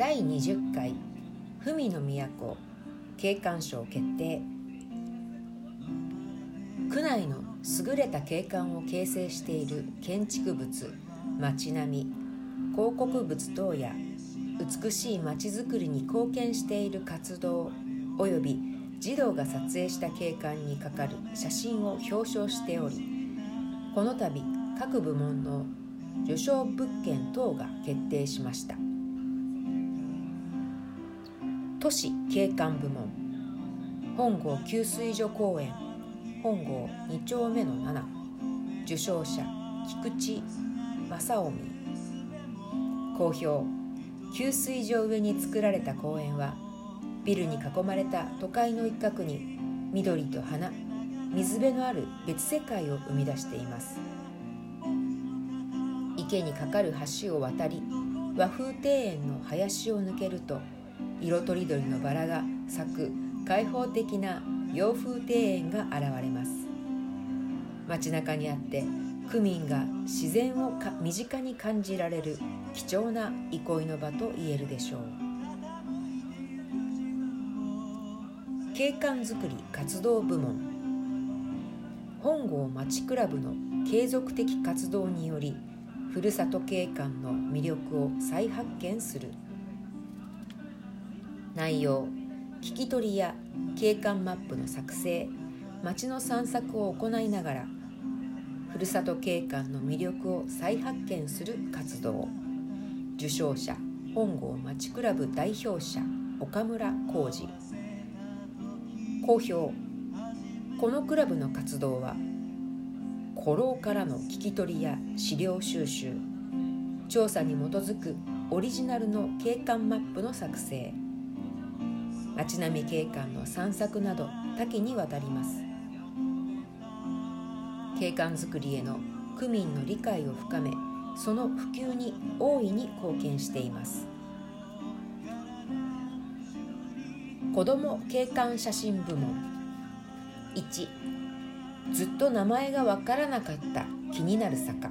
第20回文の都景観賞決定。区内の優れた景観を形成している建築物街並み広告物等や美しい街づくりに貢献している活動及び児童が撮影した景観にかかる写真を表彰しておりこの度各部門の受賞物件等が決定しました。都市景観部門。本郷給水所公園本郷2丁目の7受賞者菊池正臣。好評。給水所上に作られた公園はビルに囲まれた都会の一角に緑と花水辺のある別世界を生み出しています。池にかかる橋を渡り和風庭園の林を抜けると色とりどりのバラが咲く開放的な洋風庭園が現れます。街中にあって区民が自然を身近に感じられる貴重な憩いの場と言えるでしょう。景観づくり活動部門。本郷町クラブの継続的活動によりふるさと景観の魅力を再発見する内容聞き取りや景観マップの作成街の散策を行いながらふるさと景観の魅力を再発見する活動受賞者本郷町クラブ代表者岡村浩二。好評。このクラブの活動は古老からの聞き取りや資料収集調査に基づくオリジナルの景観マップの作成。街並み景観の散策など多岐にわたります。景観づくりへの区民の理解を深めその普及に大いに貢献しています。子ども景観写真部門。1ずっと名前がわからなかった気になる坂。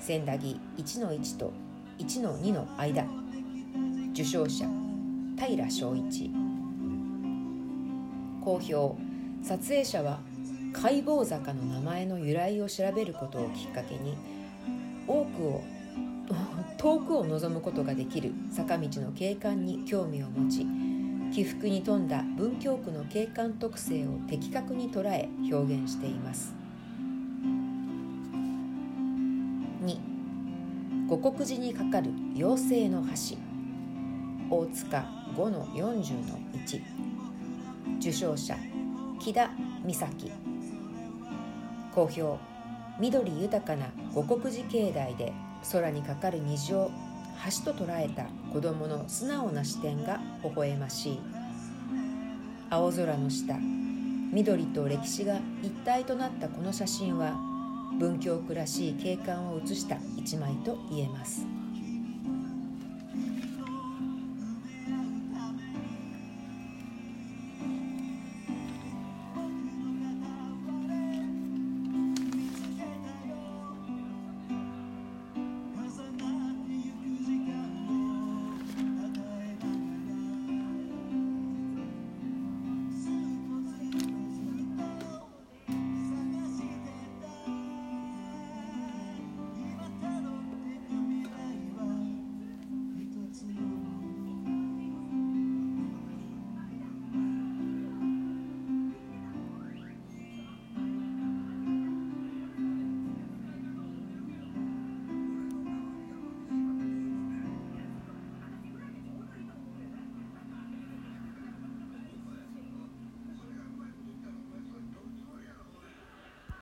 千駄木1の1と1の2の間。受賞者平正一。好評撮影者は解剖坂の名前の由来を調べることをきっかけに多くを 遠くを望むことができる坂道の景観に興味を持ち起伏に富んだ文京区の景観特性を的確に捉え表現しています。2五国寺にかかる妖精の橋。大塚。5の40の1受賞者木田美咲。好評緑豊かな五国寺境内で空にかかる虹を橋と捉えた子供の素直な視点が微笑ましい。青空の下緑と歴史が一体となったこの写真は文京区らしい景観を写した一枚と言えます。